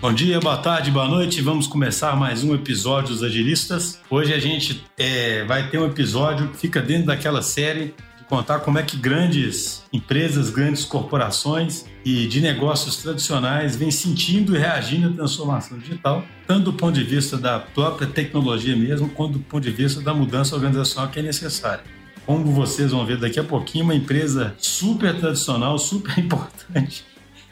Bom dia, boa tarde, boa noite. Vamos começar mais um episódio dos Agilistas. Hoje a gente é, vai ter um episódio que fica dentro daquela série de contar como é que grandes empresas, grandes corporações e de negócios tradicionais vêm sentindo e reagindo à transformação digital, tanto do ponto de vista da própria tecnologia mesmo, quanto do ponto de vista da mudança organizacional que é necessária. Como vocês vão ver daqui a pouquinho, uma empresa super tradicional, super importante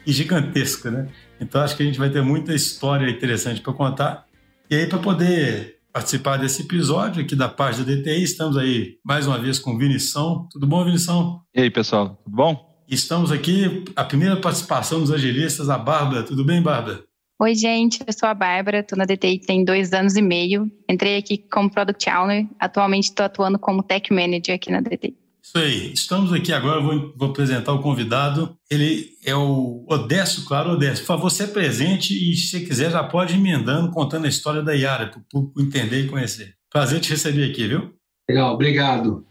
e gigantesca, né? Então acho que a gente vai ter muita história interessante para contar. E aí, para poder participar desse episódio aqui da parte da DTI, estamos aí mais uma vez com o Vinição. Tudo bom, Vinição? E aí, pessoal, tudo bom? Estamos aqui, a primeira participação dos agilistas, a Bárbara. Tudo bem, Bárbara? Oi, gente, eu sou a Bárbara, estou na DTI tem dois anos e meio. Entrei aqui como Product Owner, atualmente estou atuando como Tech Manager aqui na DTI. Isso aí. Estamos aqui agora, vou, vou apresentar o convidado. Ele é o Odécio, claro, Odécio. Por favor, se presente e, se quiser, já pode ir emendando, contando a história da Iara, para o público entender e conhecer. Prazer te receber aqui, viu? Legal, obrigado.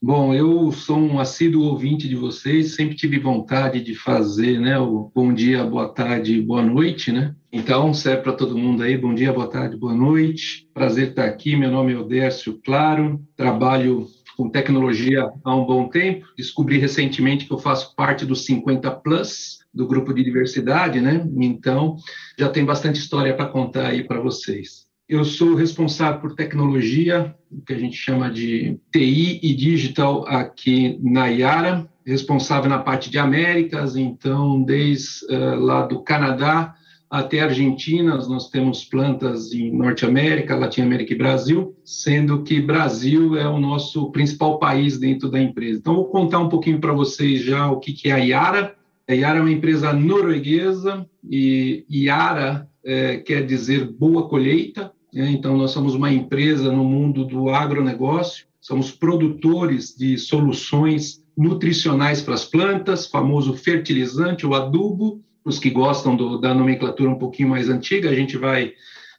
Bom, eu sou um assíduo ouvinte de vocês, sempre tive vontade de fazer né, o bom dia, boa tarde, boa noite, né? Então, serve para todo mundo aí, bom dia, boa tarde, boa noite. Prazer estar aqui, meu nome é Odécio Claro, trabalho com tecnologia há um bom tempo. Descobri recentemente que eu faço parte dos 50 Plus, do grupo de diversidade, né? Então, já tem bastante história para contar aí para vocês. Eu sou responsável por tecnologia, o que a gente chama de TI e digital aqui na Iara, responsável na parte de Américas, então, desde uh, lá do Canadá até Argentina, nós temos plantas em Norte América, Latina América e Brasil, sendo que Brasil é o nosso principal país dentro da empresa. Então, vou contar um pouquinho para vocês já o que, é a Yara. A Yara é uma empresa norueguesa e Yara é, quer dizer boa colheita. Né? Então, nós somos uma empresa no mundo do agronegócio, somos produtores de soluções nutricionais para as plantas, famoso fertilizante, o adubo, os que gostam do, da nomenclatura um pouquinho mais antiga, a gente vai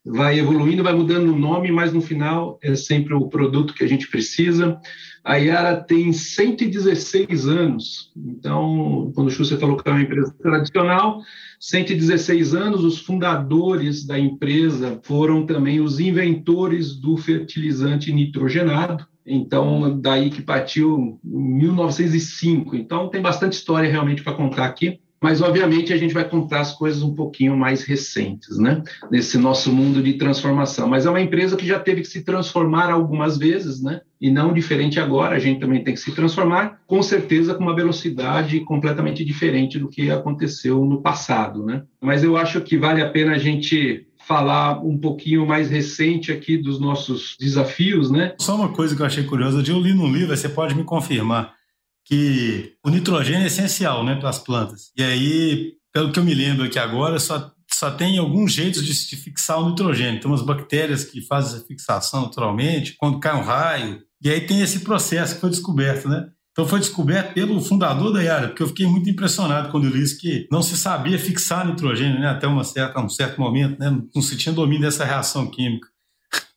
vai evoluindo, vai mudando o nome, mas no final é sempre o produto que a gente precisa. A Yara tem 116 anos, então, quando o Schuster falou que é uma empresa tradicional, 116 anos, os fundadores da empresa foram também os inventores do fertilizante nitrogenado, então, daí que partiu em 1905. Então, tem bastante história realmente para contar aqui mas obviamente a gente vai contar as coisas um pouquinho mais recentes, né? Nesse nosso mundo de transformação. Mas é uma empresa que já teve que se transformar algumas vezes, né? E não diferente agora, a gente também tem que se transformar, com certeza com uma velocidade completamente diferente do que aconteceu no passado, né? Mas eu acho que vale a pena a gente falar um pouquinho mais recente aqui dos nossos desafios, né? Só uma coisa que eu achei curiosa, eu li num livro, você pode me confirmar que o nitrogênio é essencial né, para as plantas. E aí, pelo que eu me lembro aqui agora, só, só tem alguns jeitos de, de fixar o nitrogênio. Tem umas bactérias que fazem essa fixação naturalmente, quando cai um raio. E aí tem esse processo que foi descoberto, né? Então foi descoberto pelo fundador da Yara, porque eu fiquei muito impressionado quando eu li isso, que não se sabia fixar nitrogênio né, até uma certa, um certo momento, né, não se tinha domínio dessa reação química.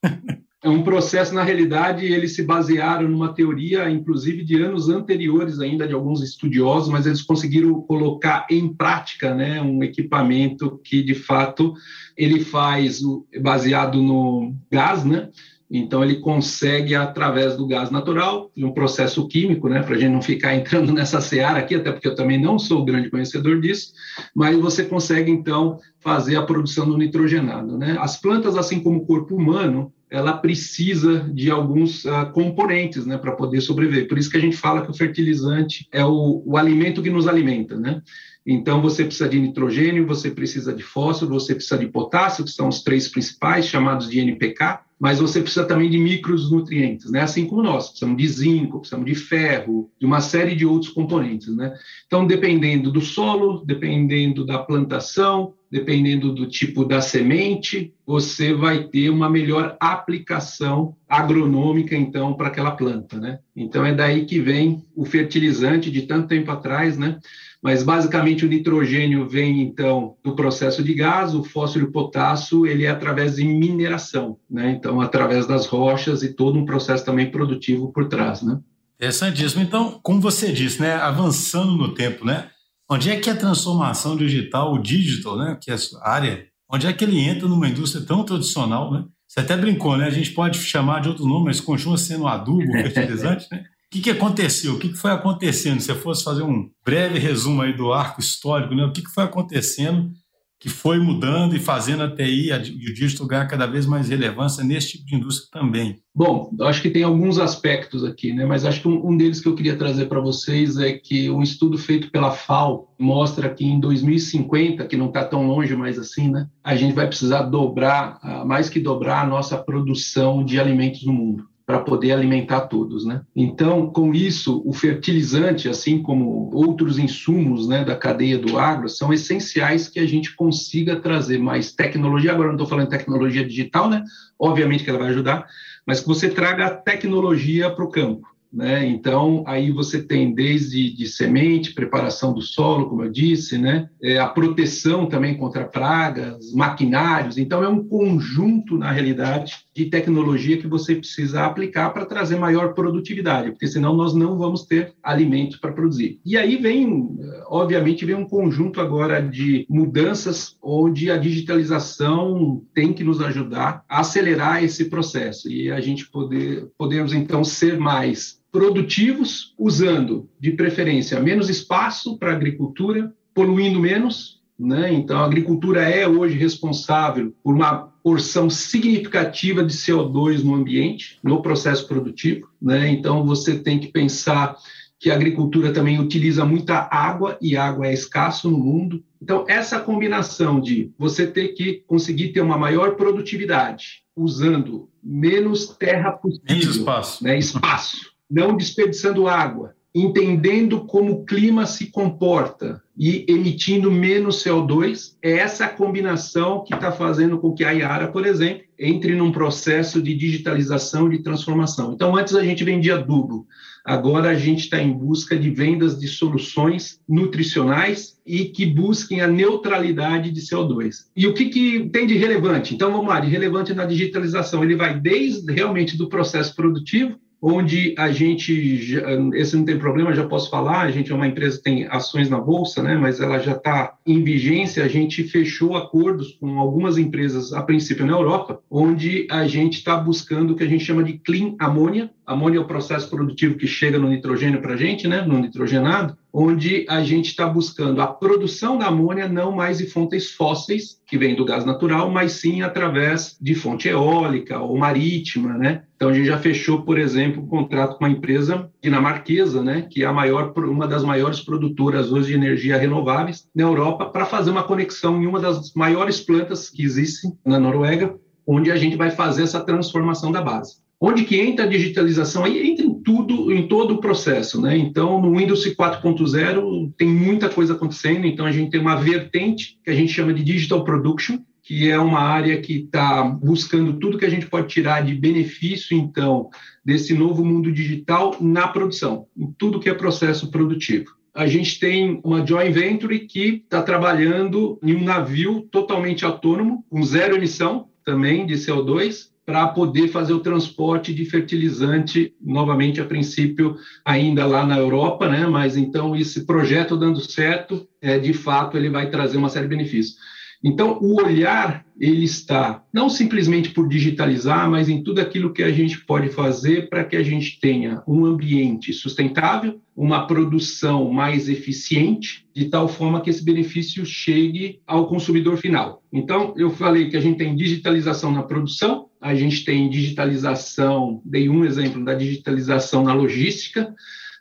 é um processo, na realidade, eles se basearam numa teoria, inclusive de anos anteriores ainda, de alguns estudiosos, mas eles conseguiram colocar em prática né, um equipamento que, de fato, ele faz baseado no gás, né? Então, ele consegue, através do gás natural, de um processo químico, né, para a gente não ficar entrando nessa seara aqui, até porque eu também não sou grande conhecedor disso, mas você consegue, então, fazer a produção do nitrogenado. Né? As plantas, assim como o corpo humano, ela precisa de alguns uh, componentes né, para poder sobreviver. Por isso que a gente fala que o fertilizante é o, o alimento que nos alimenta. Né? Então, você precisa de nitrogênio, você precisa de fósforo, você precisa de potássio, que são os três principais, chamados de NPK, mas você precisa também de micronutrientes, né? assim como nós, precisamos de zinco, precisamos de ferro, de uma série de outros componentes. Né? Então, dependendo do solo, dependendo da plantação, dependendo do tipo da semente, você vai ter uma melhor aplicação agronômica, então, para aquela planta. Né? Então, é daí que vem o fertilizante de tanto tempo atrás, né? mas basicamente o nitrogênio vem então do processo de gás, o fósforo e o potássio ele é através de mineração, né? Então através das rochas e todo um processo também produtivo por trás, né? Interessantíssimo. Então, como você disse, né, avançando no tempo, né? Onde é que a transformação digital, o digital, né, que é a área onde é que ele entra numa indústria tão tradicional, né? Você até brincou, né? A gente pode chamar de outro nome, mas continua sendo adubo, fertilizante, né? O que, que aconteceu? O que, que foi acontecendo? Se você fosse fazer um breve resumo aí do arco histórico, né? O que, que foi acontecendo que foi mudando e fazendo a TI e o digital ganhar cada vez mais relevância nesse tipo de indústria também? Bom, acho que tem alguns aspectos aqui, né? mas acho que um, um deles que eu queria trazer para vocês é que um estudo feito pela FAO mostra que em 2050, que não está tão longe mais assim, né? a gente vai precisar dobrar, ah, mais que dobrar a nossa produção de alimentos no mundo para poder alimentar todos, né? Então, com isso, o fertilizante, assim como outros insumos, né, da cadeia do agro, são essenciais que a gente consiga trazer mais tecnologia. Agora não estou falando tecnologia digital, né? Obviamente que ela vai ajudar, mas que você traga a tecnologia para o campo. Né? Então, aí você tem desde de semente, preparação do solo, como eu disse, né? É, a proteção também contra pragas, maquinários. Então, é um conjunto, na realidade, de tecnologia que você precisa aplicar para trazer maior produtividade, porque senão nós não vamos ter alimentos para produzir. E aí vem, obviamente, vem um conjunto agora de mudanças onde a digitalização tem que nos ajudar a acelerar esse processo e a gente poder, podemos, então, ser mais produtivos, usando, de preferência, menos espaço para a agricultura, poluindo menos. Né? Então, a agricultura é hoje responsável por uma porção significativa de CO2 no ambiente, no processo produtivo. Né? Então, você tem que pensar que a agricultura também utiliza muita água e água é escasso no mundo. Então, essa combinação de você ter que conseguir ter uma maior produtividade usando menos terra possível, menos espaço. Né? espaço não desperdiçando água, entendendo como o clima se comporta e emitindo menos CO2, é essa combinação que está fazendo com que a Iara, por exemplo, entre num processo de digitalização e de transformação. Então, antes a gente vendia adubo, agora a gente está em busca de vendas de soluções nutricionais e que busquem a neutralidade de CO2. E o que, que tem de relevante? Então, vamos lá, de relevante na digitalização, ele vai desde realmente do processo produtivo, onde a gente, esse não tem problema, já posso falar, a gente é uma empresa que tem ações na Bolsa, né, mas ela já está em vigência, a gente fechou acordos com algumas empresas, a princípio na Europa, onde a gente está buscando o que a gente chama de clean amônia, amônia é o processo produtivo que chega no nitrogênio para a gente, né, no nitrogenado, onde a gente está buscando a produção da amônia não mais de fontes fósseis, que vem do gás natural, mas sim através de fonte eólica ou marítima, né? Então a gente já fechou, por exemplo, um contrato com uma empresa dinamarquesa, né, que é a maior, uma das maiores produtoras hoje de energia renováveis na Europa, para fazer uma conexão em uma das maiores plantas que existem na Noruega, onde a gente vai fazer essa transformação da base. Onde que entra a digitalização? Aí entra em tudo, em todo o processo, né? Então, no Windows 4.0 tem muita coisa acontecendo, então a gente tem uma vertente que a gente chama de Digital Production, que é uma área que está buscando tudo que a gente pode tirar de benefício, então, desse novo mundo digital na produção, em tudo que é processo produtivo. A gente tem uma joint venture que está trabalhando em um navio totalmente autônomo, com zero emissão também de CO2, para poder fazer o transporte de fertilizante, novamente, a princípio, ainda lá na Europa, né? mas então esse projeto dando certo, é, de fato, ele vai trazer uma série de benefícios. Então, o olhar, ele está não simplesmente por digitalizar, mas em tudo aquilo que a gente pode fazer para que a gente tenha um ambiente sustentável, uma produção mais eficiente, de tal forma que esse benefício chegue ao consumidor final. Então, eu falei que a gente tem digitalização na produção, a gente tem digitalização, dei um exemplo da digitalização na logística,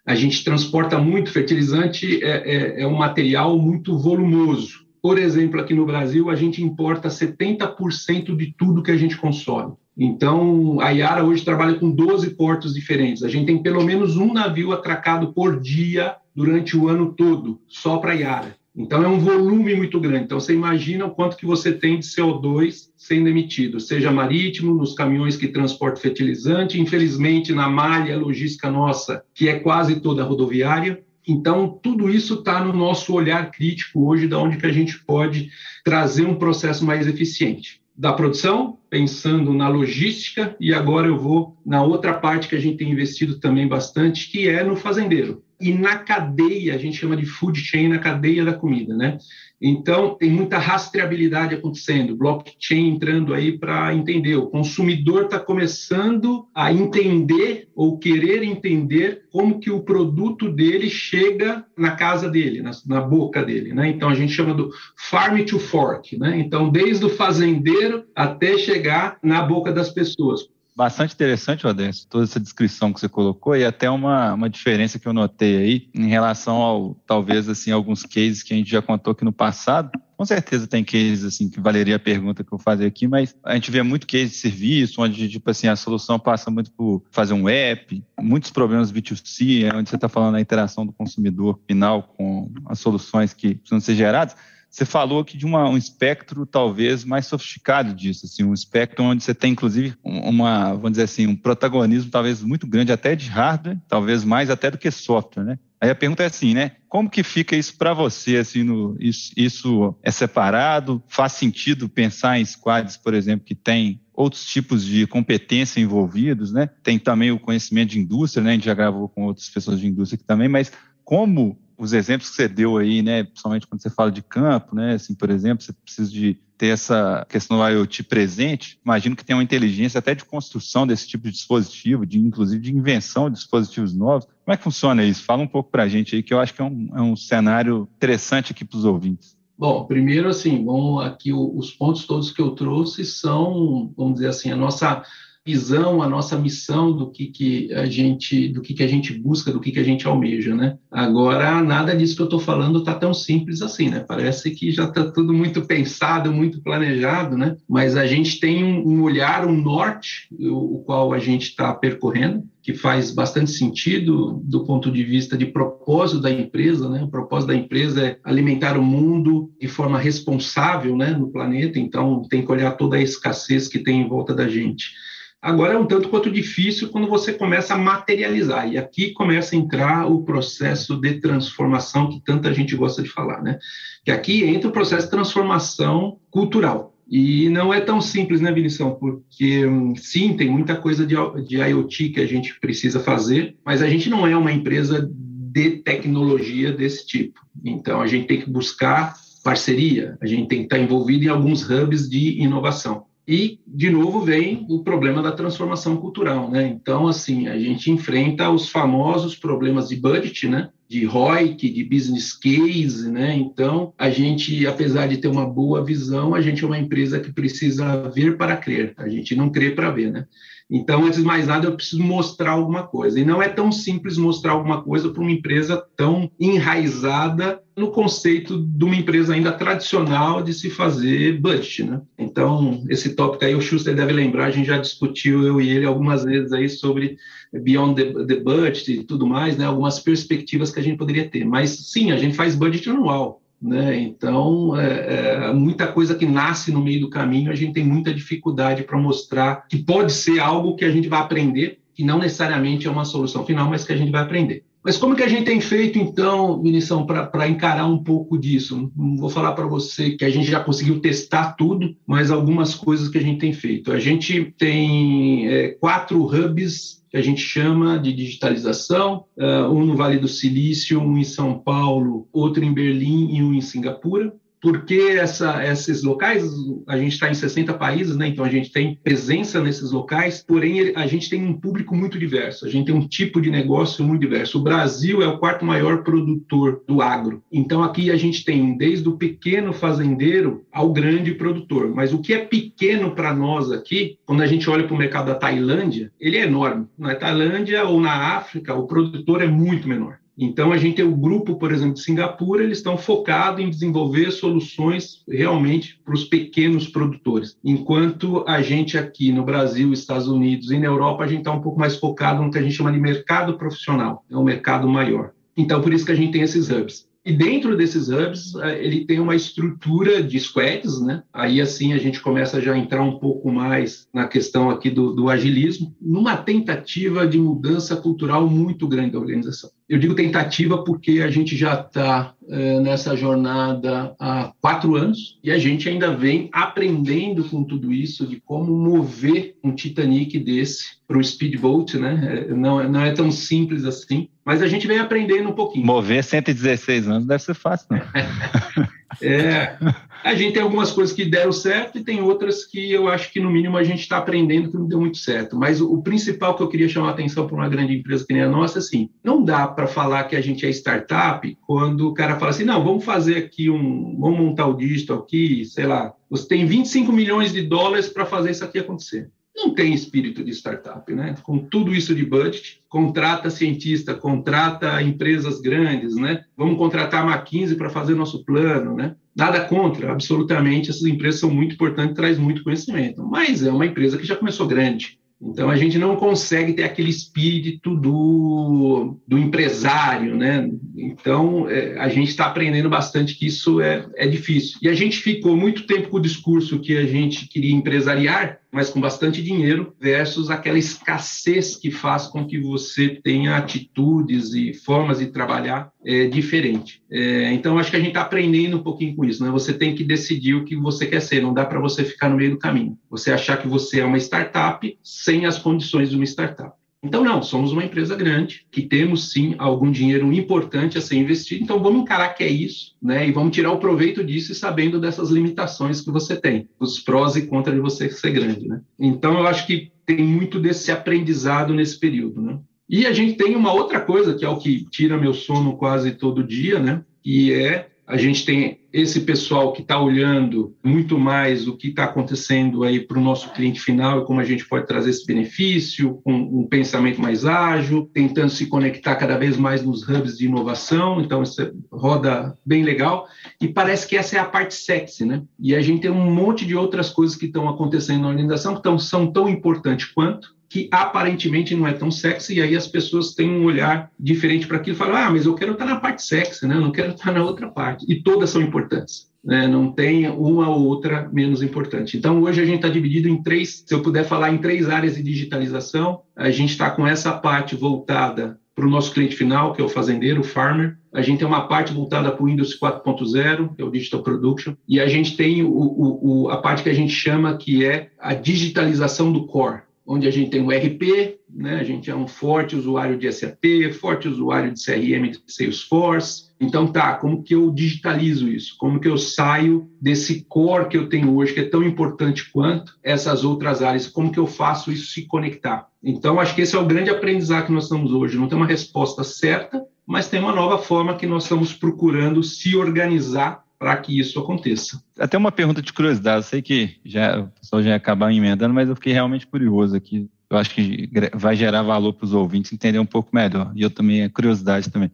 a gente transporta muito fertilizante, é, é, é um material muito volumoso. Por exemplo, aqui no Brasil, a gente importa 70% de tudo que a gente consome. Então, a Yara hoje trabalha com 12 portos diferentes. A gente tem pelo menos um navio atracado por dia durante o ano todo, só para a Yara. Então, é um volume muito grande. Então, você imagina o quanto que você tem de CO2 sendo emitido, seja marítimo, nos caminhões que transportam fertilizante, infelizmente, na malha logística nossa, que é quase toda rodoviária, então, tudo isso está no nosso olhar crítico hoje, da onde que a gente pode trazer um processo mais eficiente. Da produção, pensando na logística, e agora eu vou na outra parte que a gente tem investido também bastante, que é no fazendeiro. E na cadeia, a gente chama de food chain, na cadeia da comida, né? Então, tem muita rastreabilidade acontecendo, blockchain entrando aí para entender. O consumidor está começando a entender ou querer entender como que o produto dele chega na casa dele, na, na boca dele. Né? Então, a gente chama do farm to fork. Né? Então, desde o fazendeiro até chegar na boca das pessoas bastante interessante, Odense, toda essa descrição que você colocou e até uma, uma diferença que eu notei aí em relação ao, talvez, assim, alguns cases que a gente já contou aqui no passado. Com certeza tem cases, assim, que valeria a pergunta que eu fazer aqui, mas a gente vê muito case de serviço, onde, tipo assim, a solução passa muito por fazer um app, muitos problemas B2C, onde você está falando da interação do consumidor final com as soluções que precisam ser geradas você falou aqui de uma, um espectro talvez mais sofisticado disso, assim, um espectro onde você tem inclusive uma, vamos dizer assim, um protagonismo talvez muito grande até de hardware, talvez mais até do que software, né? Aí a pergunta é assim, né? Como que fica isso para você? Assim, no, isso, isso é separado? Faz sentido pensar em squads, por exemplo, que tem outros tipos de competência envolvidos, né? Tem também o conhecimento de indústria, né? A gente já gravou com outras pessoas de indústria aqui também, mas como os exemplos que você deu aí, né, principalmente quando você fala de campo, né, assim, por exemplo, você precisa de ter essa questão do IoT presente, imagino que tem uma inteligência até de construção desse tipo de dispositivo, de inclusive de invenção de dispositivos novos. Como é que funciona isso? Fala um pouco para a gente aí, que eu acho que é um, é um cenário interessante aqui para os ouvintes. Bom, primeiro assim, bom, aqui os pontos todos que eu trouxe são, vamos dizer assim, a nossa visão, a nossa missão do que, que a gente, do que, que a gente busca, do que, que a gente almeja, né? Agora, nada disso que eu estou falando está tão simples assim, né? Parece que já está tudo muito pensado, muito planejado, né? Mas a gente tem um, um olhar, um norte, o, o qual a gente está percorrendo, que faz bastante sentido do ponto de vista de propósito da empresa, né? O propósito da empresa é alimentar o mundo de forma responsável, né, no planeta. Então, tem que olhar toda a escassez que tem em volta da gente. Agora é um tanto quanto difícil quando você começa a materializar, e aqui começa a entrar o processo de transformação que tanta gente gosta de falar, né? Que aqui entra o processo de transformação cultural. E não é tão simples, né, Vinição? Porque, hum, sim, tem muita coisa de, de IoT que a gente precisa fazer, mas a gente não é uma empresa de tecnologia desse tipo. Então, a gente tem que buscar parceria, a gente tem que estar envolvido em alguns hubs de inovação. E, de novo, vem o problema da transformação cultural, né? Então, assim, a gente enfrenta os famosos problemas de budget, né? De ROIC, de business case, né? Então, a gente, apesar de ter uma boa visão, a gente é uma empresa que precisa ver para crer. A gente não crê para ver, né? Então, antes de mais nada, eu preciso mostrar alguma coisa. E não é tão simples mostrar alguma coisa para uma empresa tão enraizada no conceito de uma empresa ainda tradicional de se fazer budget, né? Então, esse tópico aí, o Schuster deve lembrar, a gente já discutiu, eu e ele, algumas vezes aí sobre beyond the, the budget e tudo mais, né? Algumas perspectivas que a gente poderia ter. Mas, sim, a gente faz budget anual. Né? Então, é, é, muita coisa que nasce no meio do caminho, a gente tem muita dificuldade para mostrar que pode ser algo que a gente vai aprender, que não necessariamente é uma solução final, mas que a gente vai aprender. Mas como que a gente tem feito, então, Vinição, para encarar um pouco disso? Não vou falar para você que a gente já conseguiu testar tudo, mas algumas coisas que a gente tem feito. A gente tem é, quatro hubs que a gente chama de digitalização, uh, um no Vale do Silício, um em São Paulo, outro em Berlim e um em Singapura porque essa, esses locais, a gente está em 60 países, né? então a gente tem presença nesses locais, porém a gente tem um público muito diverso, a gente tem um tipo de negócio muito diverso. O Brasil é o quarto maior produtor do agro, então aqui a gente tem desde o pequeno fazendeiro ao grande produtor, mas o que é pequeno para nós aqui, quando a gente olha para o mercado da Tailândia, ele é enorme. Na Tailândia ou na África, o produtor é muito menor. Então, a gente tem o grupo, por exemplo, de Singapura, eles estão focados em desenvolver soluções realmente para os pequenos produtores. Enquanto a gente aqui no Brasil, Estados Unidos e na Europa, a gente está um pouco mais focado no que a gente chama de mercado profissional, é um mercado maior. Então, por isso que a gente tem esses hubs. E dentro desses hubs, eh, ele tem uma estrutura de squads, né? Aí, assim, a gente começa já a entrar um pouco mais na questão aqui do, do agilismo, numa tentativa de mudança cultural muito grande da organização. Eu digo tentativa porque a gente já está é, nessa jornada há quatro anos e a gente ainda vem aprendendo com tudo isso de como mover um Titanic desse para o speedboat, né? É, não, não é tão simples assim, mas a gente vem aprendendo um pouquinho. Mover 116 anos deve ser fácil, não. é, a gente tem algumas coisas que deram certo e tem outras que eu acho que, no mínimo, a gente está aprendendo que não deu muito certo. Mas o, principal que eu queria chamar a atenção para uma grande empresa que nem a nossa, assim, não dá para falar que a gente é startup quando o cara fala assim, não, vamos fazer aqui um, vamos montar o digital aqui, sei lá, você tem 25 milhões de dólares para fazer isso aqui acontecer não tem espírito de startup, né? Com tudo isso de budget, contrata cientista, contrata empresas grandes, né? Vamos contratar a McKinsey para fazer nosso plano, né? Nada contra, absolutamente, essas empresas são muito importantes, traz muito conhecimento, mas é uma empresa que já começou grande, então a gente não consegue ter aquele espírito do, do empresário, né? Então é, a gente está aprendendo bastante que isso é, é difícil. E a gente ficou muito tempo com o discurso que a gente queria empresariar, mas com bastante dinheiro, versus aquela escassez que faz com que você tenha atitudes e formas de trabalhar é, diferente. É, então, acho que a gente está aprendendo um pouquinho com isso. Né? Você tem que decidir o que você quer ser, não dá para você ficar no meio do caminho. Você achar que você é uma startup sem as condições de uma startup. Então, não, somos uma empresa grande, que temos sim algum dinheiro importante a ser investido, então vamos encarar que é isso, né? E vamos tirar o proveito disso e sabendo dessas limitações que você tem, os prós e contras de você ser grande, né? Então, eu acho que tem muito desse aprendizado nesse período, né? E a gente tem uma outra coisa, que é o que tira meu sono quase todo dia, né? E é a gente tem esse pessoal que está olhando muito mais o que está acontecendo aí para o nosso cliente final e como a gente pode trazer esse benefício, com um pensamento mais ágil, tentando se conectar cada vez mais nos hubs de inovação, então isso é, roda bem legal, e parece que essa é a parte sexy, né? E a gente tem um monte de outras coisas que estão acontecendo na organização que tão, são tão importantes quanto, que aparentemente não é tão sexy, e aí as pessoas têm um olhar diferente para aquilo e falam: ah, mas eu quero estar na parte sexy, né? eu não quero estar na outra parte. E todas são importantes. Né? Não tem uma ou outra menos importante. Então, hoje a gente está dividido em três, se eu puder falar, em três áreas de digitalização. A gente está com essa parte voltada para o nosso cliente final, que é o fazendeiro, o farmer. A gente tem uma parte voltada para o Windows 4.0, que é o Digital Production. E a gente tem o, o, o, a parte que a gente chama que é a digitalização do core onde a gente tem o RP, né? a gente é um forte usuário de SAP, forte usuário de CRM de Salesforce. Então, tá, como que eu digitalizo isso? Como que eu saio desse core que eu tenho hoje, que é tão importante quanto essas outras áreas? Como que eu faço isso se conectar? Então, acho que esse é o grande aprendizado que nós estamos hoje. Não tem uma resposta certa, mas tem uma nova forma que nós estamos procurando se organizar para que isso aconteça. Até uma pergunta de curiosidade, eu sei que já, o pessoal já ia acabar emendando, mas eu fiquei realmente curioso aqui. Eu acho que vai gerar valor para os ouvintes entender um pouco melhor. E eu também, a curiosidade também.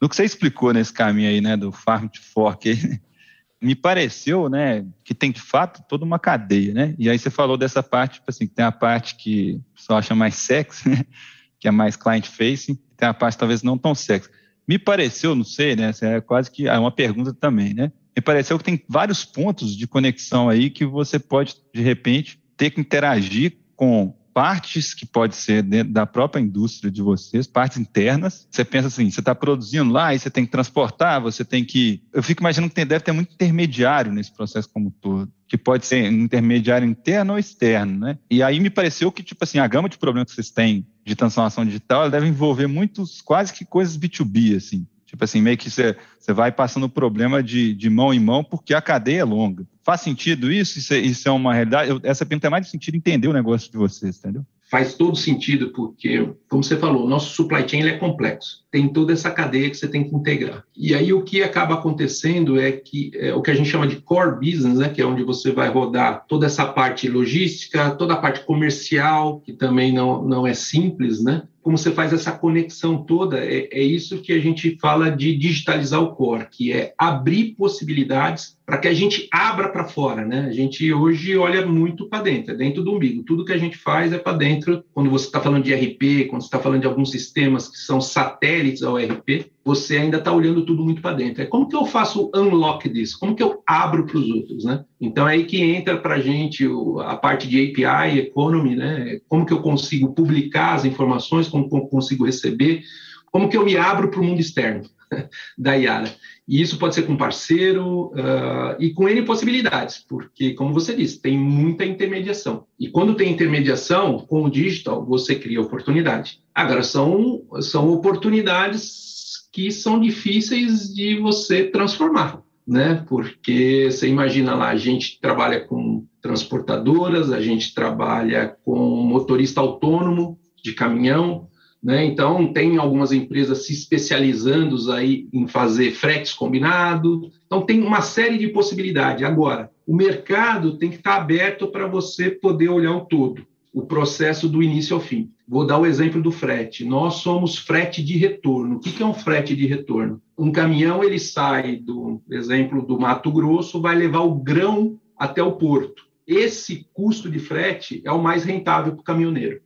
No que você explicou nesse caminho aí, né, do Farm to Fork, me pareceu, né, que tem de fato toda uma cadeia, né? E aí você falou dessa parte, tipo assim, que tem a parte que o pessoal acha mais sexy, né, que é mais client facing, tem a parte talvez não tão sexy. Me pareceu, não sei, né, é quase que é uma pergunta também, né? Me pareceu que tem vários pontos de conexão aí que você pode, de repente, ter que interagir com partes que pode ser dentro da própria indústria de vocês, partes internas. Você pensa assim, você está produzindo lá e você tem que transportar, você tem que. Eu fico imaginando que tem, deve ter muito intermediário nesse processo como um todo, que pode ser intermediário interno ou externo, né? E aí me pareceu que tipo assim a gama de problemas que vocês têm de transformação digital deve envolver muitos quase que coisas B2B assim. Tipo assim, meio que você, vai passando o problema de, de mão em mão porque a cadeia é longa. Faz sentido isso? Isso é, isso é uma realidade? Eu, essa pergunta é mais de sentido entender o negócio de vocês, entendeu? Faz todo sentido, porque, como você falou, o nosso supply chain é complexo. Tem toda essa cadeia que você tem que integrar. E aí o que acaba acontecendo é que é, o que a gente chama de core business, né, que é onde você vai rodar toda essa parte logística, toda a parte comercial, que também não, não é simples, né? como você faz essa conexão toda, é, é, isso que a gente fala de digitalizar o core, que é abrir possibilidades para que a gente abra para fora, né? A gente hoje olha muito para dentro, é dentro do umbigo. Tudo que a gente faz é para dentro. Quando você está falando de RP, quando você está falando de alguns sistemas que são satélites ao RP, você ainda está olhando tudo muito para dentro. É como que eu faço o unlock disso? Como que eu abro para os outros, né? Então é aí que entra para a gente a parte de API, economy, né? Como que eu consigo publicar as informações, como que eu consigo receber, Como que eu me abro para o mundo externo da Yara? E isso pode ser com parceiro uh, e com N possibilidades, porque, como você disse, tem muita intermediação. E quando tem intermediação, com o digital, você cria oportunidade. Agora, são, são oportunidades que são difíceis de você transformar, né? Porque você imagina lá, a gente trabalha com transportadoras, a gente trabalha com motorista autônomo de caminhão, né? Então, tem algumas empresas se especializando aí em fazer fretes combinados. Então, tem uma série de possibilidades. Agora, o mercado tem que estar aberto para você poder olhar o todo, o processo do início ao fim. Vou dar o exemplo do frete. Nós somos frete de retorno. O que é um frete de retorno? Um caminhão ele sai do exemplo do Mato Grosso, vai levar o grão até o porto. Esse custo de frete é o mais rentável para o caminhoneiro.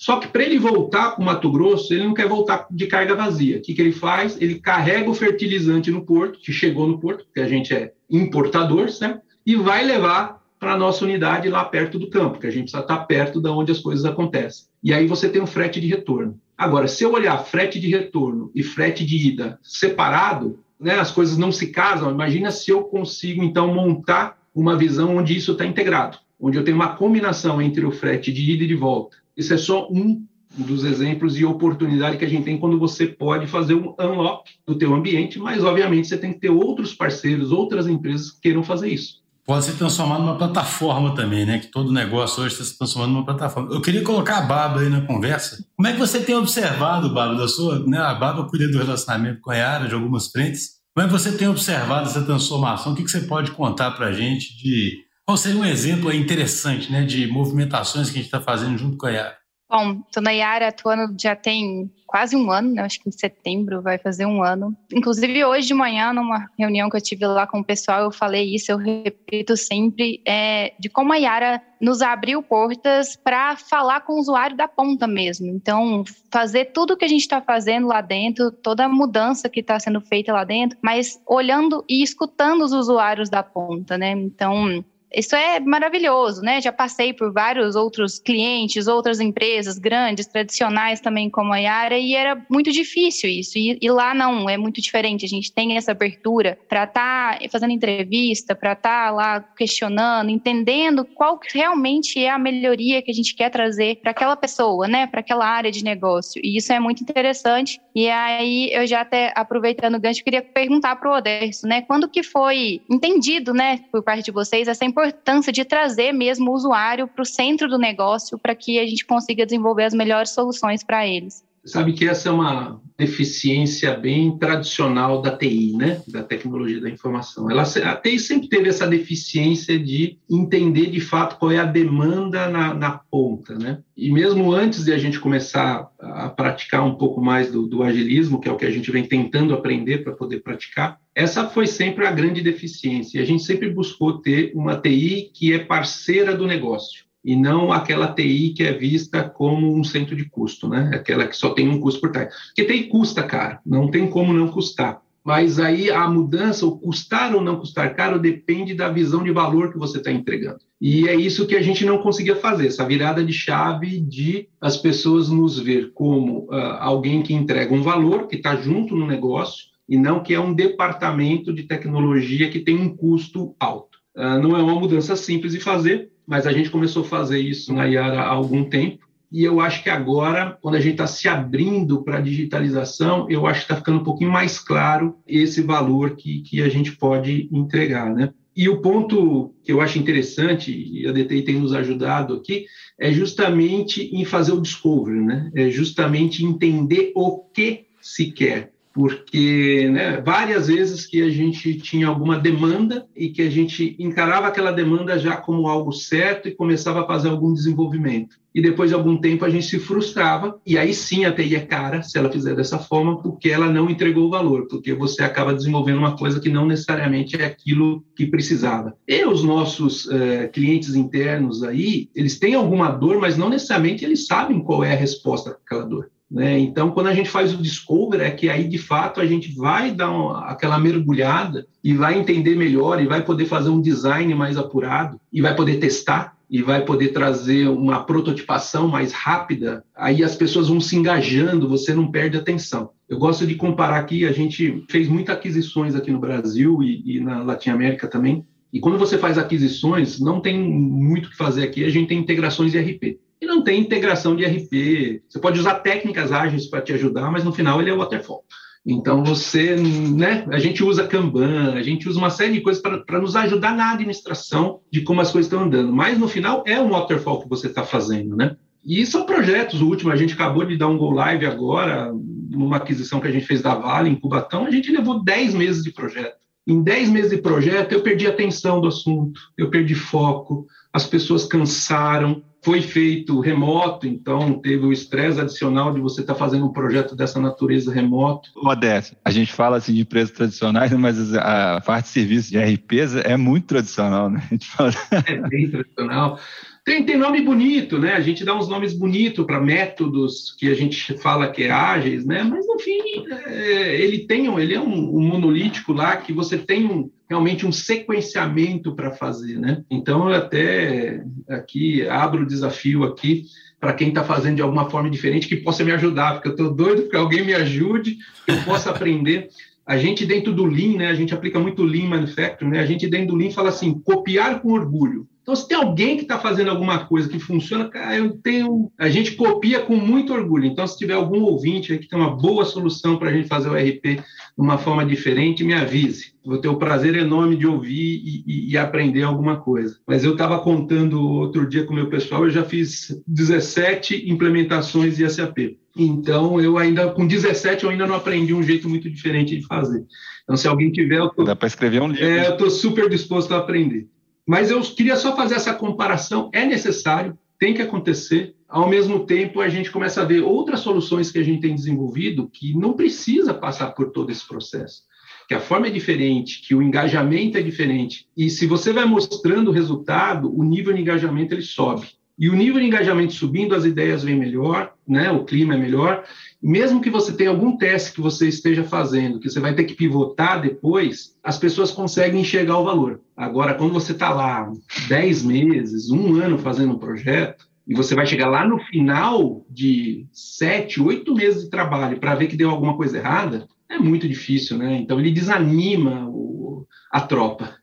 Só que para ele voltar para o Mato Grosso, ele não quer voltar de carga vazia. O que, que ele faz? Ele carrega o fertilizante no porto, que chegou no porto, porque a gente é importador, né? e vai levar para a nossa unidade lá perto do campo, que a gente precisa estar tá perto de onde as coisas acontecem. E aí você tem um frete de retorno. Agora, se eu olhar frete de retorno e frete de ida separado, né, as coisas não se casam. Imagina se eu consigo, então, montar uma visão onde isso está integrado, onde eu tenho uma combinação entre o frete de ida e de volta isso é só um dos exemplos e oportunidade que a gente tem quando você pode fazer um unlock do teu ambiente, mas obviamente você tem que ter outros parceiros, outras empresas que queiram fazer isso. Pode se transformar numa plataforma também, né? Que todo negócio hoje está se transformando numa plataforma. Eu queria colocar a Baba aí na conversa. Como é que você tem observado, Baba, da sua, né? A Baba cuida do relacionamento com a Yara, de algumas frentes. Como é que você tem observado essa transformação? O que, que você pode contar para a gente de qual seria um exemplo interessante né, de movimentações que a gente está fazendo junto com a Yara? Bom, estou na Yara atuando já tem quase um ano, né? acho que em setembro vai fazer um ano. Inclusive, hoje de manhã, numa reunião que eu tive lá com o pessoal, eu falei isso, eu repito sempre, é, de como a Yara nos abriu portas para falar com o usuário da ponta mesmo. Então, fazer tudo que a gente está fazendo lá dentro, toda a mudança que está sendo feita lá dentro, mas olhando e escutando os usuários da ponta, né? Então, isso é maravilhoso, né? Já passei por vários outros clientes, outras empresas grandes, tradicionais também como a Yara, e era muito difícil isso. E, e lá não, é muito diferente. A gente tem essa abertura para estar tá fazendo entrevista, para estar tá lá questionando, entendendo qual realmente é a melhoria que a gente quer trazer para aquela pessoa, né? Para aquela área de negócio. E isso é muito interessante. E aí, eu já até aproveitando o gancho, queria perguntar para o Oderso, né? Quando que foi entendido, né, por parte de vocês, essa importância importância de trazer mesmo o usuário para o centro do negócio para que a gente consiga desenvolver as melhores soluções para eles. Sabe que essa é uma deficiência bem tradicional da TI, né? Da tecnologia da informação. Ela, a TI sempre teve essa deficiência de entender de fato qual é a demanda na, na ponta, né? E mesmo antes de a gente começar a praticar um pouco mais do, do agilismo, que é o que a gente vem tentando aprender para poder praticar, essa foi sempre a grande deficiência. A gente sempre buscou ter uma TI que é parceira do negócio e não aquela TI que é vista como um centro de custo, né? Aquela que só tem um custo por trás. Porque TI custa caro, não tem como não custar. Mas aí a mudança, o custar ou não custar caro, depende da visão de valor que você está entregando. E é isso que a gente não conseguia fazer, essa virada de chave de as pessoas nos ver como uh, alguém que entrega um valor, que está junto no negócio, e não que é um departamento de tecnologia que tem um custo alto. Uh, não é uma mudança simples de fazer, mas a gente começou a fazer isso na Yara há algum tempo. E eu acho que agora, quando a gente está se abrindo para a digitalização, eu acho que está ficando um pouquinho mais claro esse valor que, que a gente pode entregar, né? E o ponto que eu acho interessante, e a DTI tem nos ajudado aqui, é justamente em fazer o discovery, né? É justamente entender o que se quer porque né, várias vezes que a gente tinha alguma demanda e que a gente encarava aquela demanda já como algo certo e começava a fazer algum desenvolvimento. E depois de algum tempo a gente se frustrava, e aí sim a TI é cara se ela fizer dessa forma, porque ela não entregou o valor, porque você acaba desenvolvendo uma coisa que não necessariamente é aquilo que precisava. E os nossos é, clientes internos aí, eles têm alguma dor, mas não necessariamente eles sabem qual é a resposta para aquela dor. Né? Então, quando a gente faz o discover, é que aí de fato a gente vai dar uma, aquela mergulhada e vai entender melhor e vai poder fazer um design mais apurado e vai poder testar e vai poder trazer uma prototipação mais rápida. Aí as pessoas vão se engajando, você não perde atenção. Eu gosto de comparar aqui, a gente fez muitas aquisições aqui no Brasil e, e na Latinoamérica também. E quando você faz aquisições, não tem muito o que fazer aqui, a gente tem integrações de RP. E não tem integração de RP. Você pode usar técnicas ágeis para te ajudar, mas no final ele é waterfall. Então você, né? A gente usa Kanban, a gente usa uma série de coisas para nos ajudar na administração de como as coisas estão andando. Mas no final é um waterfall que você está fazendo, né? E são projetos, o último, a gente acabou de dar um go live agora, numa aquisição que a gente fez da Vale, em Cubatão, a gente levou 10 meses de projeto. Em 10 meses de projeto, eu perdi a atenção do assunto, eu perdi foco, as pessoas cansaram, foi feito remoto, então teve o estresse adicional de você estar tá fazendo um projeto dessa natureza remoto. Modesto, a gente fala assim de empresas tradicionais, mas a parte de serviço de RPs é muito tradicional, né? Fala... É bem tradicional. Tem, tem nome bonito, né? A gente dá uns nomes bonitos para métodos que a gente fala que é ágeis, né? Mas no fim, é, ele tem ele é um, um, monolítico lá que você tem um, realmente um sequenciamento para fazer, né? Então eu até aqui abro o desafio aqui para quem está fazendo de alguma forma diferente que possa me ajudar, porque eu estou doido que alguém me ajude, que eu possa aprender. A gente dentro do Lean, né? A gente aplica muito Lean Manufacturing, né? A gente dentro do Lean fala assim, copiar com orgulho. Então, se tem alguém que está fazendo alguma coisa que funciona, cara, eu tenho. A gente copia com muito orgulho. Então, se tiver algum ouvinte aí que tem uma boa solução para a gente fazer o RP de uma forma diferente, me avise. Vou ter o prazer enorme de ouvir e, e, e aprender alguma coisa. Mas eu estava contando outro dia com o meu pessoal, eu já fiz 17 implementações de SAP. Então, eu ainda, com 17, eu ainda não aprendi um jeito muito diferente de fazer. Então, se alguém tiver. Tô, Dá para escrever um livro. É, eu estou super disposto a aprender. Mas eu queria só fazer essa comparação. É necessário, tem que acontecer. Ao mesmo tempo, a gente começa a ver outras soluções que a gente tem desenvolvido que não precisa passar por todo esse processo. Que a forma é diferente, que o engajamento é diferente. E se você vai mostrando o resultado, o nível de engajamento ele sobe. E o nível de engajamento subindo, as ideias vêm melhor, né? o clima é melhor. Mesmo que você tenha algum teste que você esteja fazendo, que você vai ter que pivotar depois, as pessoas conseguem enxergar o valor. Agora, quando você está lá 10 meses, um ano fazendo um projeto, e você vai chegar lá no final de sete, oito meses de trabalho para ver que deu alguma coisa errada, é muito difícil, né? Então ele desanima o, a tropa.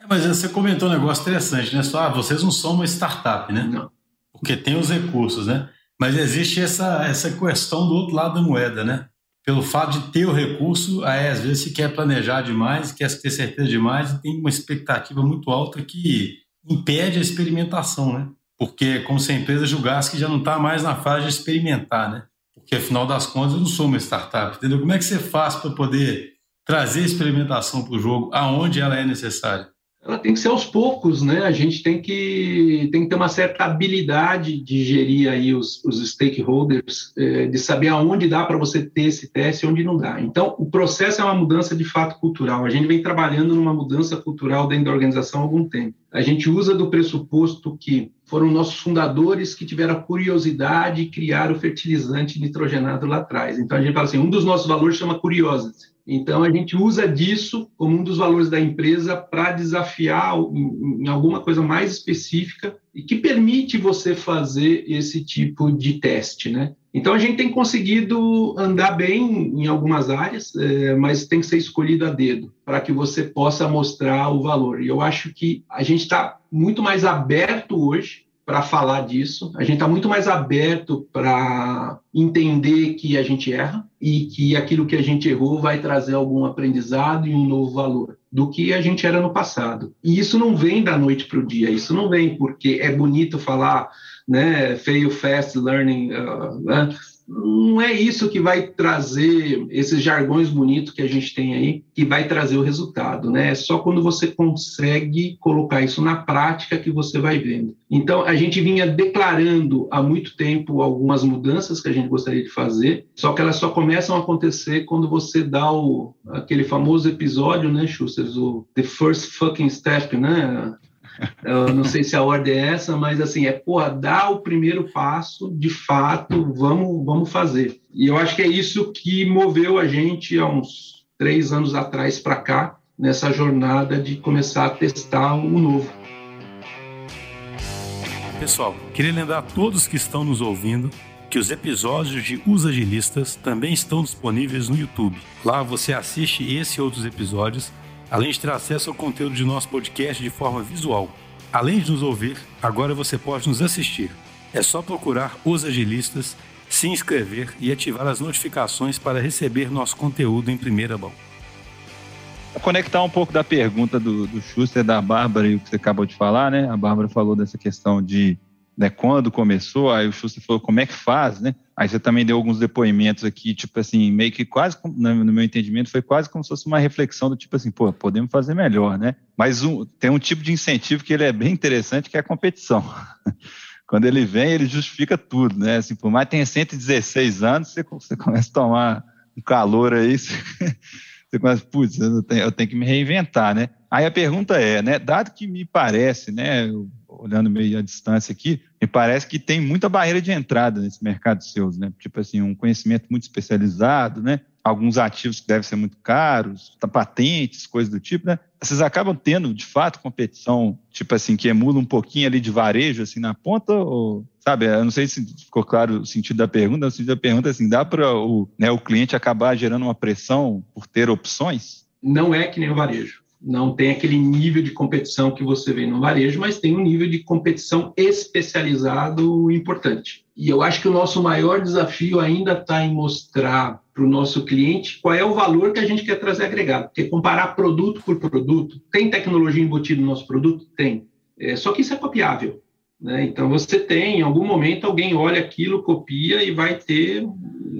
É, mas você comentou um negócio interessante, né? Só, ah, vocês não são uma startup, né? Não. Porque tem os recursos, né? Mas existe essa, essa questão do outro lado da moeda, né? Pelo fato de ter o recurso, aí às vezes se quer planejar demais, quer ter certeza demais e tem uma expectativa muito alta que impede a experimentação, né? Porque é como se a empresa julgasse que já não está mais na fase de experimentar, né? Porque afinal das contas eu não sou uma startup, entendeu? Como é que você faz para poder trazer experimentação para o jogo aonde ela é necessária? Ela tem que ser aos poucos, né? A gente tem que, tem que ter uma certa habilidade de gerir aí os, os stakeholders, é, de saber aonde dá para você ter esse teste e onde não dá. Então, o processo é uma mudança de fato cultural. A gente vem trabalhando numa mudança cultural dentro da organização há algum tempo. A gente usa do pressuposto que foram nossos fundadores que tiveram a curiosidade de criar o fertilizante nitrogenado lá atrás. Então, a gente fala assim, um dos nossos valores chama curiosity. Então, a gente usa disso como um dos valores da empresa para desafiar em, alguma coisa mais específica e que permite você fazer esse tipo de teste, né? Então, a gente tem conseguido andar bem em algumas áreas, é, mas tem que ser escolhido a dedo para que você possa mostrar o valor. E eu acho que a gente está muito mais aberto hoje para falar disso. A gente está muito mais aberto para entender que a gente erra e que aquilo que a gente errou vai trazer algum aprendizado e um novo valor do que a gente era no passado. E isso não vem da noite para o dia. Isso não vem porque é bonito falar, né, fail fast learning. Uh, uh, não é isso que vai trazer esses jargões bonitos que a gente tem aí, que vai trazer o resultado, né? É só quando você consegue colocar isso na prática que você vai vendo. Então, a gente vinha declarando há muito tempo algumas mudanças que a gente gostaria de fazer, só que elas só começam a acontecer quando você dá o, aquele famoso episódio, né, Schuster, o The First Fucking Step, né? Eu não sei se a ordem é essa, mas assim, é, porra, dá o primeiro passo, de fato, vamos, vamos fazer. E eu acho que é isso que moveu a gente há uns três anos atrás para cá, nessa jornada de começar a testar o novo. Pessoal, queria lembrar a todos que estão nos ouvindo que os episódios de Os Agilistas também estão disponíveis no YouTube. Lá você assiste esse e outros episódios, além de ter acesso ao conteúdo de nosso podcast de forma visual. Além de nos ouvir, agora você pode nos assistir. É só procurar Os Agilistas, se inscrever e ativar as notificações para receber nosso conteúdo em primeira mão. Vou conectar um pouco da pergunta do, do Schuster, da Bárbara e o que você acabou de falar, né? A Bárbara falou dessa questão de né, quando começou, aí o Schuster falou como é que faz, né? Aí você também deu alguns depoimentos aqui, tipo assim, meio que quase, no meu entendimento, foi quase como se fosse uma reflexão do tipo assim, pô, podemos fazer melhor, né? Mas um, tem um tipo de incentivo que ele é bem interessante, que é a competição. Quando ele vem, ele justifica tudo, né? Assim, por mais que tenha 116 anos, você, você começa a tomar um calor aí, você, começa, putz, eu eu tenho que me reinventar, né? Aí a pergunta é, né? Dado que me parece, né? Olhando meio à distância aqui, me parece que tem muita barreira de entrada nesse mercado de seus, né? Tipo assim, um conhecimento muito especializado, né? Alguns ativos que devem ser muito caros, tá patentes, coisas do tipo, né? Vocês acabam tendo, de fato, competição, tipo assim, que emula um pouquinho ali de varejo, assim, na ponta, ou, sabe? Eu não sei se ficou claro o sentido da pergunta, o sentido da pergunta, assim, dá para o, né, o cliente acabar gerando uma pressão por ter opções? Não é que nem o varejo não tem aquele nível de competição que você vê no varejo, mas tem um nível de competição especializado importante. E eu acho que o nosso maior desafio ainda está em mostrar para o nosso cliente qual é o valor que a gente quer trazer agregado. Porque comparar produto por produto, tem tecnologia embutida no nosso produto? Tem. É, só que isso é copiável. Né? Então você tem, em algum momento, alguém olha aquilo, copia e vai ter,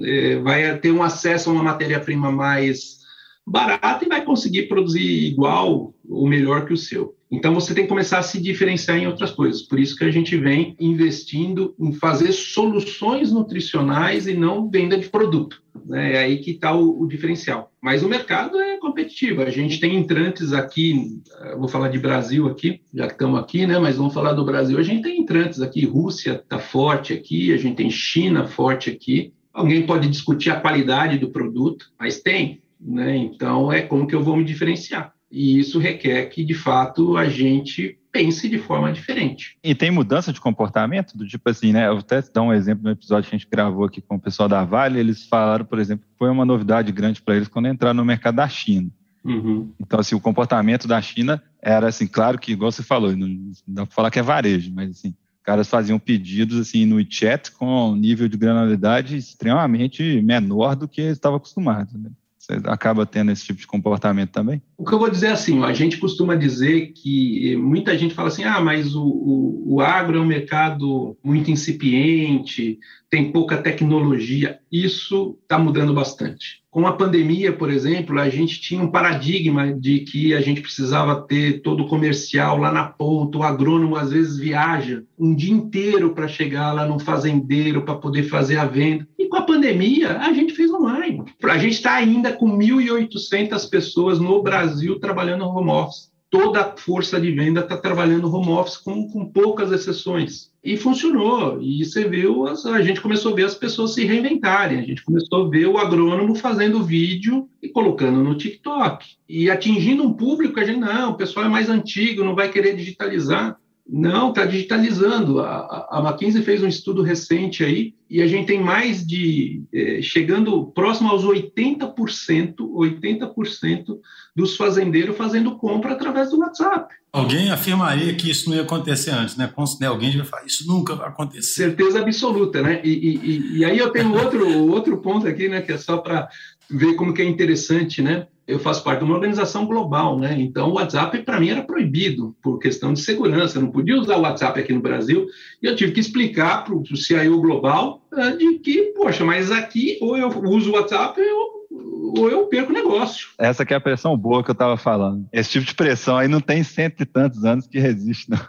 é, vai ter um acesso a uma matéria-prima mais barato e vai conseguir produzir igual ou melhor que o seu. Então você tem que começar a se diferenciar em outras coisas. Por isso que a gente vem investindo em fazer soluções nutricionais e não venda de produto. Né? É aí que está o, o, diferencial. Mas o mercado é competitivo. A gente tem entrantes aqui, vou falar de Brasil aqui, já estamos aqui, né? Mas vamos falar do Brasil. A gente tem entrantes aqui. Rússia está forte aqui, a gente tem China forte aqui. Alguém pode discutir a qualidade do produto, mas tem. Né? Então, é como que eu vou me diferenciar. E isso requer que, de fato, a gente pense de forma diferente. E tem mudança de comportamento? Do tipo assim, né? Eu vou até dar um exemplo no episódio que a gente gravou aqui com o pessoal da Vale. Eles falaram, por exemplo, que foi uma novidade grande para eles quando entraram no mercado da China. Uhum. Então, assim, o comportamento da China era, assim, claro que, igual você falou, não dá para falar que é varejo, mas, assim, caras faziam pedidos, assim, no chat com um nível de granularidade extremamente menor do que eles estavam acostumados, né? Você acaba tendo esse tipo de comportamento também? O que eu vou dizer é assim, a gente costuma dizer que muita gente fala assim, ah, mas o, o, o agro é um mercado muito incipiente, tem pouca tecnologia. Isso está mudando bastante. Com a pandemia, por exemplo, a gente tinha um paradigma de que a gente precisava ter todo o comercial lá na ponta, o agrônomo às vezes viaja um dia inteiro para chegar lá no fazendeiro para poder fazer a venda. E com a pandemia, a gente fez online. A gente está ainda com 1.800 pessoas no Brasil trabalhando home office toda a força de venda está trabalhando home office com, com poucas exceções. E funcionou. E você viu, a gente começou a ver as pessoas se reinventarem. A gente começou a ver o agrônomo fazendo vídeo e colocando no TikTok. E atingindo um público que a gente, não, o pessoal é mais antigo, não vai querer digitalizar. Não, está digitalizando. A, a McKinsey fez um estudo recente aí e a gente tem mais de, eh, chegando próximo aos 80%, 80% dos fazendeiros fazendo compra através do WhatsApp. Alguém afirmaria que isso não ia acontecer antes, né? né? Alguém vai falar, isso nunca vai acontecer. Certeza absoluta, né? E, e, e aí eu tenho outro, outro ponto aqui, né? Que é só para ver como que é interessante, né? Eu faço parte de uma organização global, né? Então, o WhatsApp para mim era proibido por questão de segurança. Eu não podia usar o WhatsApp aqui no Brasil e eu tive que explicar para o CIO global uh, de que, poxa, mas aqui ou eu uso o WhatsApp ou, ou eu perco o negócio. Essa que é a pressão boa que eu estava falando. Esse tipo de pressão aí não tem cento e tantos anos que resiste, não.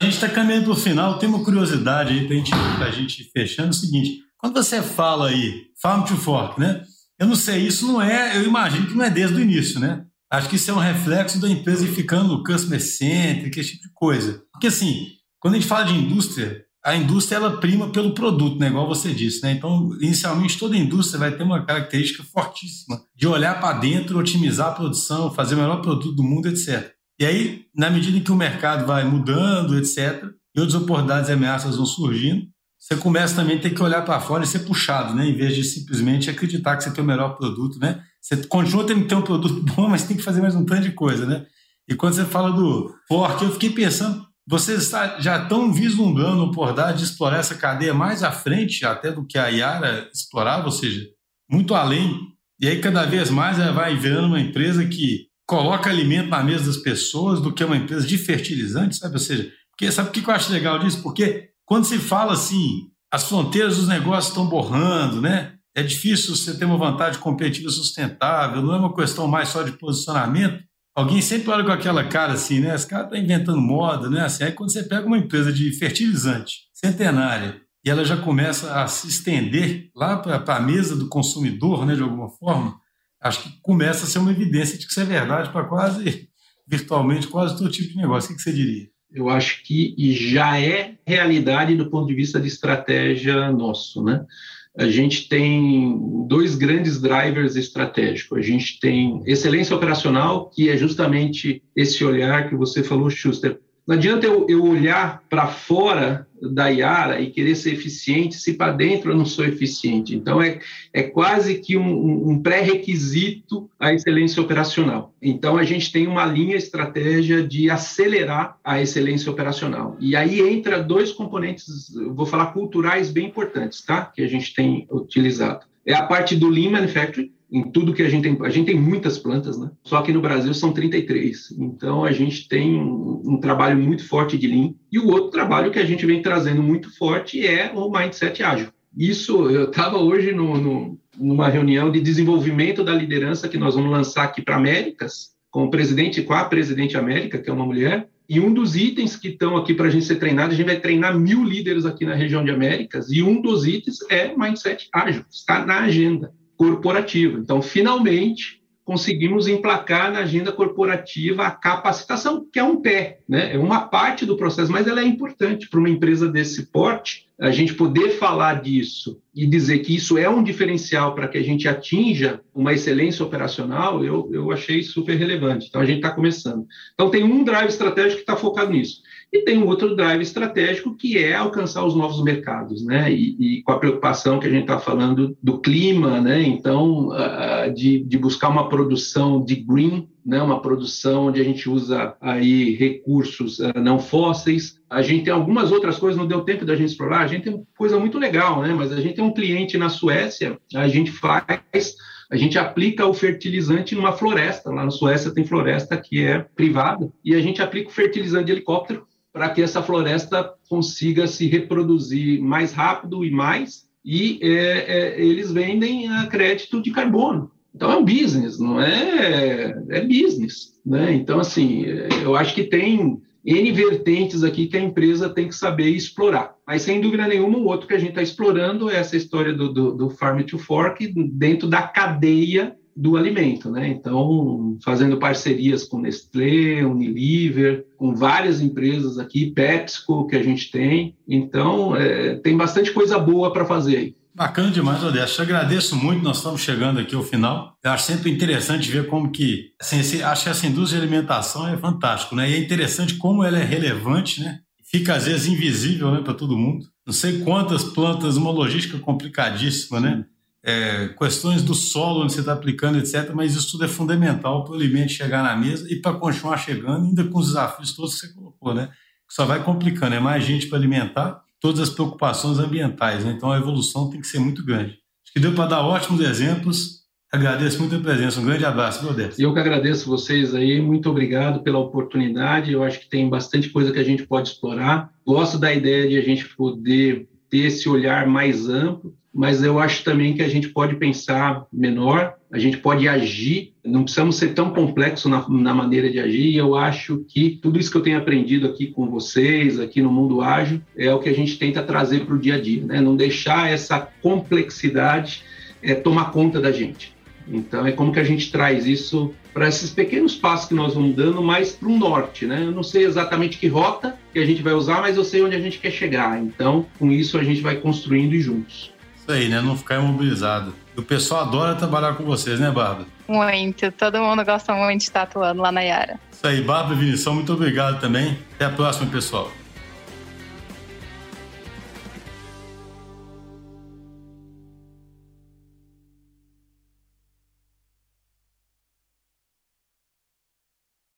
A gente está caminhando para o final. Tem uma curiosidade aí para gente, a gente fechando. É o seguinte: quando você fala aí, farm to fork, né? Eu não sei, isso não é, eu imagino que não é desde o início, né? Acho que isso é um reflexo da empresa ficando customer centric, esse tipo de coisa. Porque assim, quando a gente fala de indústria, a indústria ela prima pelo produto, né? igual você disse. Né? Então, inicialmente, toda indústria vai ter uma característica fortíssima de olhar para dentro, otimizar a produção, fazer o melhor produto do mundo, etc. E aí, na medida em que o mercado vai mudando, etc., e outras oportunidades e ameaças vão surgindo, você começa também a ter que olhar para fora e ser puxado, né? Em vez de simplesmente acreditar que você tem o melhor produto, né? Você continua tendo que ter um produto bom, mas tem que fazer mais um tanto de coisa, né? E quando você fala do fork, eu fiquei pensando, vocês já estão vislumbrando a oportunidade de explorar essa cadeia mais à frente até do que a Yara explorava, ou seja, muito além. E aí cada vez mais ela vai virando uma empresa que coloca alimento na mesa das pessoas do que uma empresa de fertilizante, sabe? Ou seja, porque, sabe o que eu acho legal disso? Porque quando se fala assim, as fronteiras dos negócios estão borrando, né? É difícil você ter uma vantagem competitiva sustentável, não é uma questão mais só de posicionamento. Alguém sempre olha com aquela cara assim, né? Esse cara está inventando moda, né? Assim, aí quando você pega uma empresa de fertilizante centenária e ela já começa a se estender lá para a mesa do consumidor, né? De alguma forma, acho que começa a ser uma evidência de que isso é verdade para quase, virtualmente, quase todo tipo de negócio. O que você diria? Eu acho que já é realidade do ponto de vista de estratégia nosso, né? A gente tem dois grandes drivers estratégicos. A gente tem excelência operacional, que é justamente esse olhar que você falou, Schuster, não adianta eu, eu olhar para fora da Iara e querer ser eficiente se para dentro eu não sou eficiente. Então, é, é quase que um, um pré-requisito à excelência operacional. Então, a gente tem uma linha estratégia de acelerar a excelência operacional. E aí entra dois componentes, vou falar culturais bem importantes, tá? Que a gente tem utilizado. É a parte do Lean Manufacturing, em tudo que a gente tem. A gente tem muitas plantas, né? Só que no Brasil são 33. Então a gente tem um, um, trabalho muito forte de Lean. E o outro trabalho que a gente vem trazendo muito forte é o Mindset Ágil. Isso, eu estava hoje no, no, numa reunião de desenvolvimento da liderança que nós vamos lançar aqui para Américas, com o presidente, com a presidente América, que é uma mulher, e um dos itens que estão aqui para a gente ser treinado, a gente vai treinar mil líderes aqui na região de Américas, e um dos itens é mindset ágil, está na agenda corporativa. Então, finalmente, conseguimos emplacar na agenda corporativa a capacitação, que é um pé, né? é uma parte do processo, mas ela é importante para uma empresa desse porte, a gente poder falar disso e dizer que isso é um diferencial para que a gente atinja uma excelência operacional, eu, eu achei super relevante. Então, a gente está começando. Então, tem um drive estratégico que está focado nisso. E tem um outro drive estratégico que é alcançar os novos mercados, né? E, e com a preocupação que a gente está falando do clima, né? Então, uh, de, de buscar uma produção de green, né? Uma produção onde a gente usa aí recursos uh, não fósseis. A gente tem algumas outras coisas, não deu tempo da gente explorar. A gente tem coisa muito legal, né? Mas a gente tem um cliente na Suécia, a gente faz a gente aplica o fertilizante numa floresta. Lá na Suécia tem floresta que é privada, e a gente aplica o fertilizante de helicóptero para que essa floresta consiga se reproduzir mais rápido e mais, e é, é, eles vendem a crédito de carbono. Então é um business, não é? É business, né? Então assim, eu acho que tem N vertentes aqui que a empresa tem que saber explorar. Mas sem dúvida nenhuma, o outro que a gente está explorando é essa história do, do, do Farm to Fork dentro da cadeia do alimento, né? Então, fazendo parcerias com Nestlé, Unilever, com várias empresas aqui, PepsiCo que a gente tem. Então, é, tem bastante coisa boa para fazer aí. Bacana demais, Odessa. Eu agradeço muito, nós estamos chegando aqui ao final. Eu acho sempre interessante ver como que, assim, esse, acho que essa indústria de alimentação é fantástico, né? E é interessante como ela é relevante, né? Fica às vezes invisível, né, para todo mundo. Não sei quantas plantas, uma logística complicadíssima, né? É, questões do solo onde você está aplicando, etc. Mas isso tudo é fundamental para o alimento chegar na mesa e para continuar chegando, ainda com os desafios todos que você colocou, né? Só vai complicando, é mais gente para alimentar, todas as preocupações ambientais, né? Então a evolução tem que ser muito grande. Acho que deu para dar ótimos exemplos. Agradeço muito a presença. Um grande abraço, Modeste. Eu que agradeço vocês aí. Muito obrigado pela oportunidade. Eu acho que tem bastante coisa que a gente pode explorar. Gosto da ideia de a gente poder ter esse olhar mais amplo mas eu acho também que a gente pode pensar menor, a gente pode agir, não precisamos ser tão complexo na, na, maneira de agir, e eu acho que tudo isso que eu tenho aprendido aqui com vocês, aqui no Mundo Ágil, é o que a gente tenta trazer para o dia a dia, né? não deixar essa complexidade é, tomar conta da gente. Então, é como que a gente traz isso para esses pequenos passos que nós vamos dando, mais para o norte, né? Eu não sei exatamente que rota que a gente vai usar, mas eu sei onde a gente quer chegar. Então, com isso, a gente vai construindo juntos. Isso aí, né? Não ficar imobilizado. O pessoal adora trabalhar com vocês, né, Bárbara? Muito. Todo mundo gosta muito de estar atuando lá na Yara. Isso aí, Bárbara e Vinição, muito obrigado também. Até a próxima, pessoal.